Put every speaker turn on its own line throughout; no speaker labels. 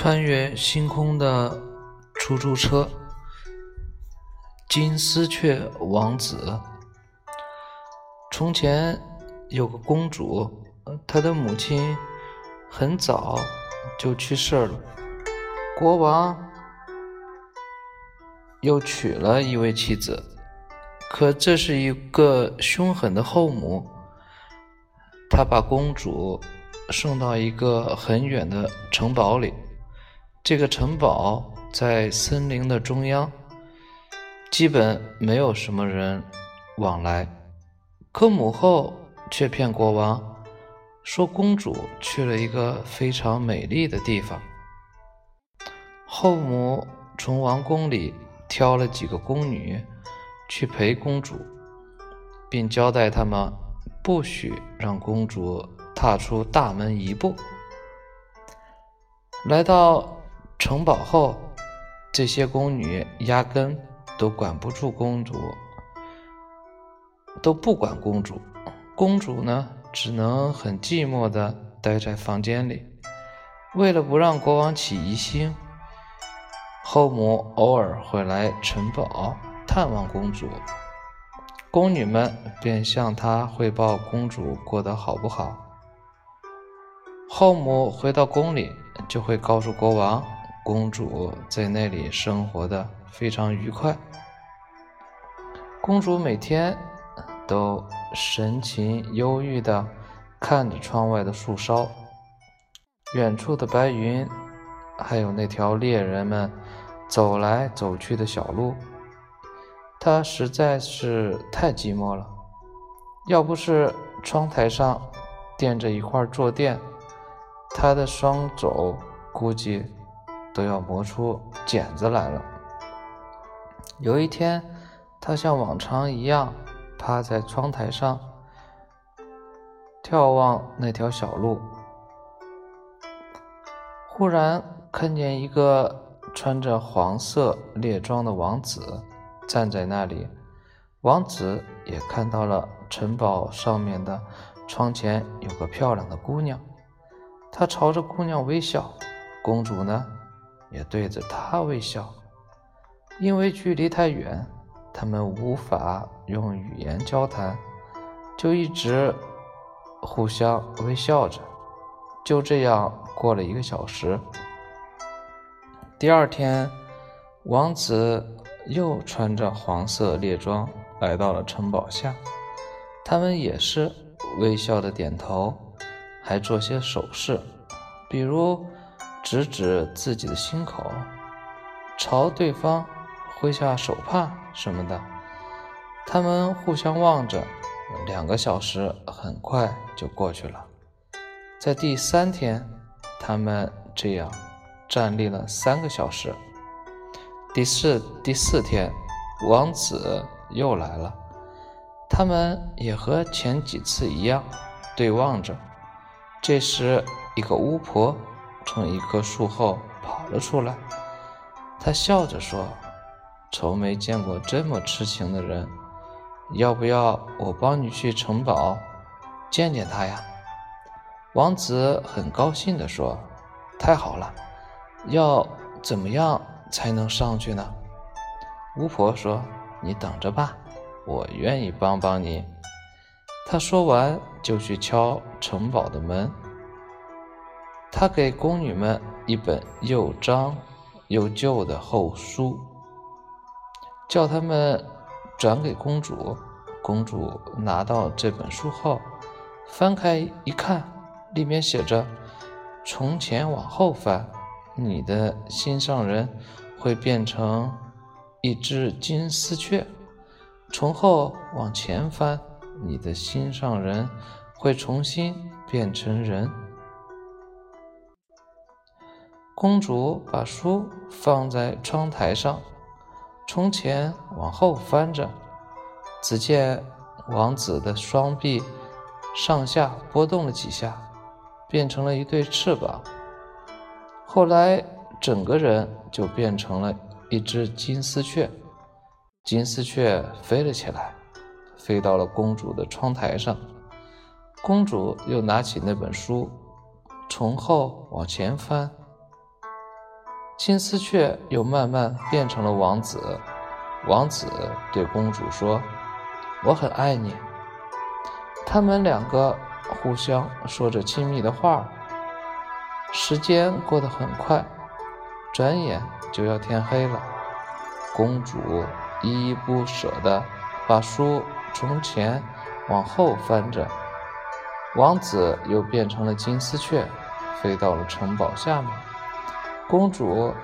穿越星空的出租车，金丝雀王子。从前有个公主，她的母亲很早就去世了。国王又娶了一位妻子，可这是一个凶狠的后母。他把公主。送到一个很远的城堡里，这个城堡在森林的中央，基本没有什么人往来。可母后却骗国王，说公主去了一个非常美丽的地方。后母从王宫里挑了几个宫女去陪公主，并交代他们不许让公主。踏出大门一步，来到城堡后，这些宫女压根都管不住公主，都不管公主。公主呢，只能很寂寞的待在房间里。为了不让国王起疑心，后母偶尔会来城堡探望公主，宫女们便向她汇报公主过得好不好。后母回到宫里，就会告诉国王，公主在那里生活的非常愉快。公主每天都神情忧郁的看着窗外的树梢、远处的白云，还有那条猎人们走来走去的小路。她实在是太寂寞了，要不是窗台上垫着一块坐垫。他的双肘估计都要磨出茧子来了。有一天，他像往常一样趴在窗台上，眺望那条小路。忽然看见一个穿着黄色猎装的王子站在那里，王子也看到了城堡上面的窗前有个漂亮的姑娘。他朝着姑娘微笑，公主呢，也对着他微笑。因为距离太远，他们无法用语言交谈，就一直互相微笑着。就这样过了一个小时。第二天，王子又穿着黄色猎装来到了城堡下，他们也是微笑的点头。还做些手势，比如指指自己的心口，朝对方挥下手帕什么的。他们互相望着，两个小时很快就过去了。在第三天，他们这样站立了三个小时。第四第四天，王子又来了，他们也和前几次一样对望着。这时，一个巫婆从一棵树后跑了出来。他笑着说：“从没见过这么痴情的人，要不要我帮你去城堡见见他呀？”王子很高兴地说：“太好了！要怎么样才能上去呢？”巫婆说：“你等着吧，我愿意帮帮你。”他说完，就去敲城堡的门。他给宫女们一本又脏又旧的厚书，叫他们转给公主。公主拿到这本书后，翻开一看，里面写着：“从前往后翻，你的心上人会变成一只金丝雀；从后往前翻。”你的心上人会重新变成人。公主把书放在窗台上，从前往后翻着，只见王子的双臂上下波动了几下，变成了一对翅膀。后来，整个人就变成了一只金丝雀，金丝雀飞了起来。飞到了公主的窗台上，公主又拿起那本书，从后往前翻，金丝雀又慢慢变成了王子。王子对公主说：“我很爱你。”他们两个互相说着亲密的话。时间过得很快，转眼就要天黑了。公主依依不舍地把书从前往后翻着。王子又变成了金丝雀，飞到了城堡下面。公主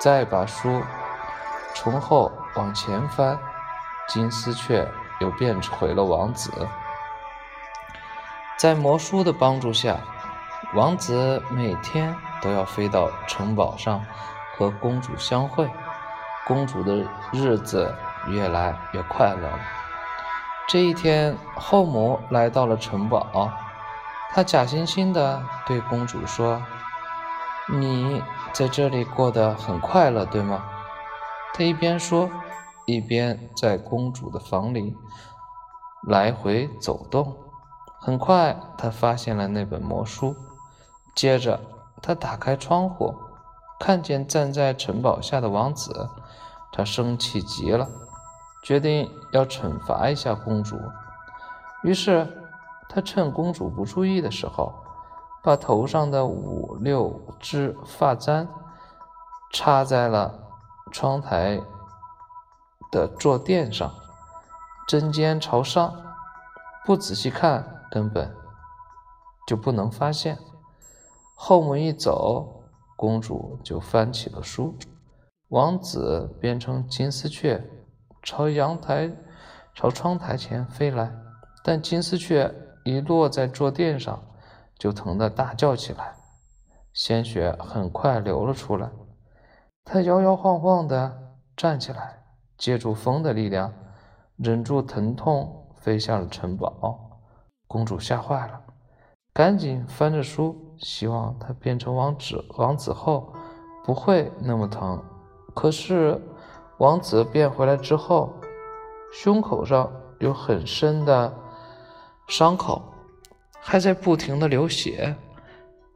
再把书从后往前翻，金丝雀又变回了王子。在魔书的帮助下，王子每天都要飞到城堡上和公主相会。公主的日子越来越快乐了。这一天，后母来到了城堡，她假惺惺地对公主说：“你在这里过得很快乐，对吗？”他一边说，一边在公主的房里来回走动。很快，他发现了那本魔书。接着，他打开窗户，看见站在城堡下的王子，他生气极了。决定要惩罚一下公主，于是他趁公主不注意的时候，把头上的五六只发簪插在了窗台的坐垫上，针尖朝上，不仔细看根本就不能发现。后母一走，公主就翻起了书，王子变成金丝雀。朝阳台、朝窗台前飞来，但金丝雀一落在坐垫上，就疼得大叫起来，鲜血很快流了出来。他摇摇晃晃地站起来，借助风的力量，忍住疼痛，飞向了城堡。公主吓坏了，赶紧翻着书，希望他变成王子王子后不会那么疼。可是。王子变回来之后，胸口上有很深的伤口，还在不停的流血。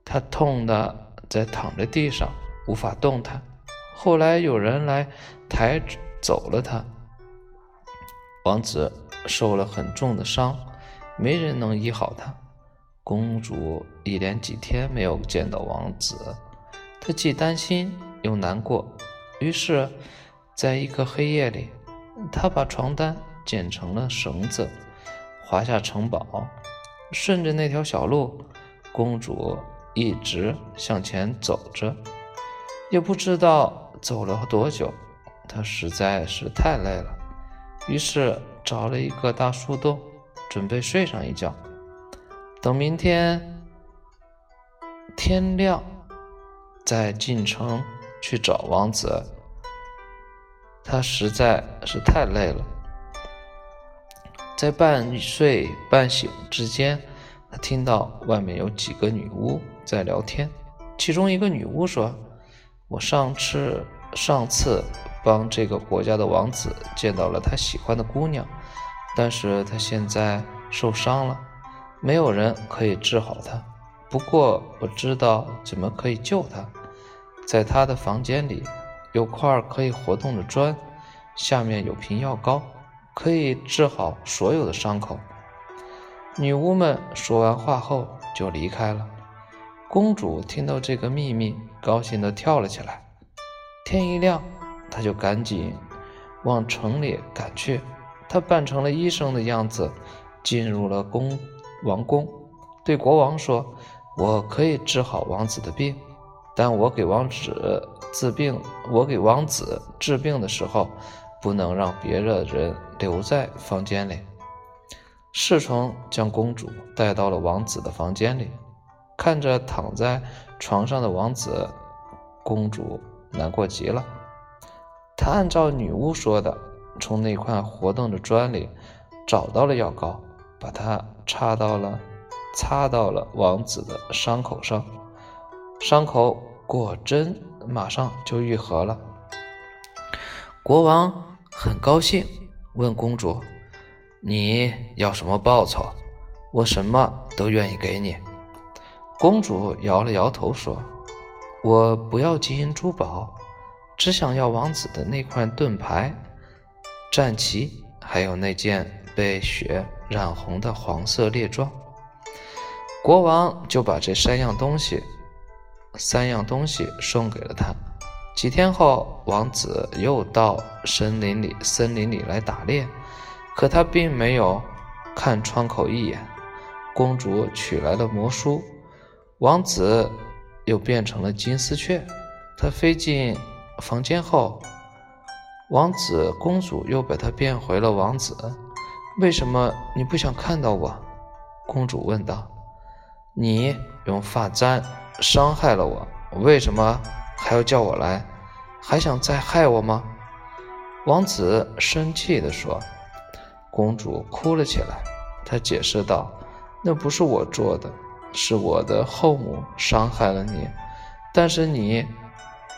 他痛的在躺在地上，无法动弹。后来有人来抬走了他。王子受了很重的伤，没人能医好他。公主一连几天没有见到王子，她既担心又难过，于是。在一个黑夜里，他把床单剪成了绳子，滑下城堡，顺着那条小路，公主一直向前走着，也不知道走了多久。她实在是太累了，于是找了一个大树洞，准备睡上一觉，等明天天亮再进城去找王子。他实在是太累了，在半睡半醒之间，他听到外面有几个女巫在聊天。其中一个女巫说：“我上次上次帮这个国家的王子见到了他喜欢的姑娘，但是他现在受伤了，没有人可以治好他。不过我知道怎么可以救他，在他的房间里。”有块可以活动的砖，下面有瓶药膏，可以治好所有的伤口。女巫们说完话后就离开了。公主听到这个秘密，高兴地跳了起来。天一亮，她就赶紧往城里赶去。她扮成了医生的样子，进入了宫王宫，对国王说：“我可以治好王子的病。”但我给王子治病，我给王子治病的时候，不能让别的人留在房间里。侍从将公主带到了王子的房间里，看着躺在床上的王子，公主难过极了。她按照女巫说的，从那块活动的砖里找到了药膏，把它插到了擦到了王子的伤口上。伤口果真马上就愈合了。国王很高兴，问公主：“你要什么报酬？我什么都愿意给你。”公主摇了摇头说：“我不要金银珠宝，只想要王子的那块盾牌、战旗，还有那件被血染红的黄色猎装。”国王就把这三样东西，三样东西送给了他。几天后，王子又到森林里，森林里来打猎，可他并没有看窗口一眼。公主取来了魔书，王子又变成了金丝雀。他飞进房间后，王子、公主又把他变回了王子。为什么你不想看到我？公主问道。你用发簪伤害了我，为什么还要叫我来？还想再害我吗？王子生气地说。公主哭了起来。她解释道：“那不是我做的，是我的后母伤害了你。但是你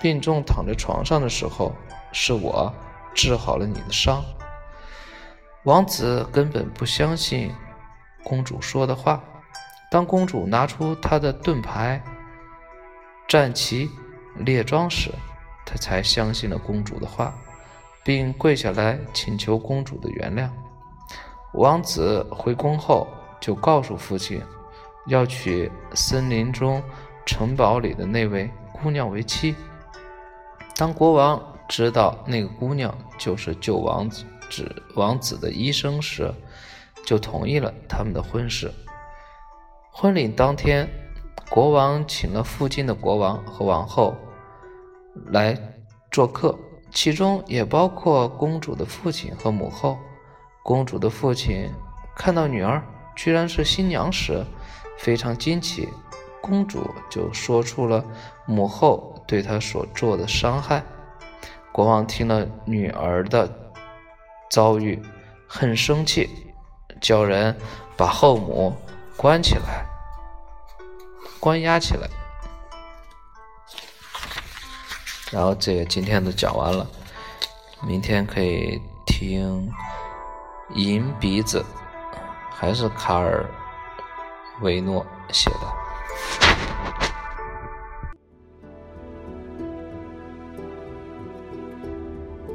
病重躺在床上的时候，是我治好了你的伤。”王子根本不相信公主说的话。当公主拿出她的盾牌、战旗、列装时，他才相信了公主的话，并跪下来请求公主的原谅。王子回宫后，就告诉父亲，要娶森林中城堡里的那位姑娘为妻。当国王知道那个姑娘就是救王子王子的医生时，就同意了他们的婚事。婚礼当天，国王请了附近的国王和王后来做客，其中也包括公主的父亲和母后。公主的父亲看到女儿居然是新娘时，非常惊奇。公主就说出了母后对她所做的伤害。国王听了女儿的遭遇，很生气，叫人把后母。关起来，关押起来。然后这个今天都讲完了，明天可以听《银鼻子》，还是卡尔维诺写的。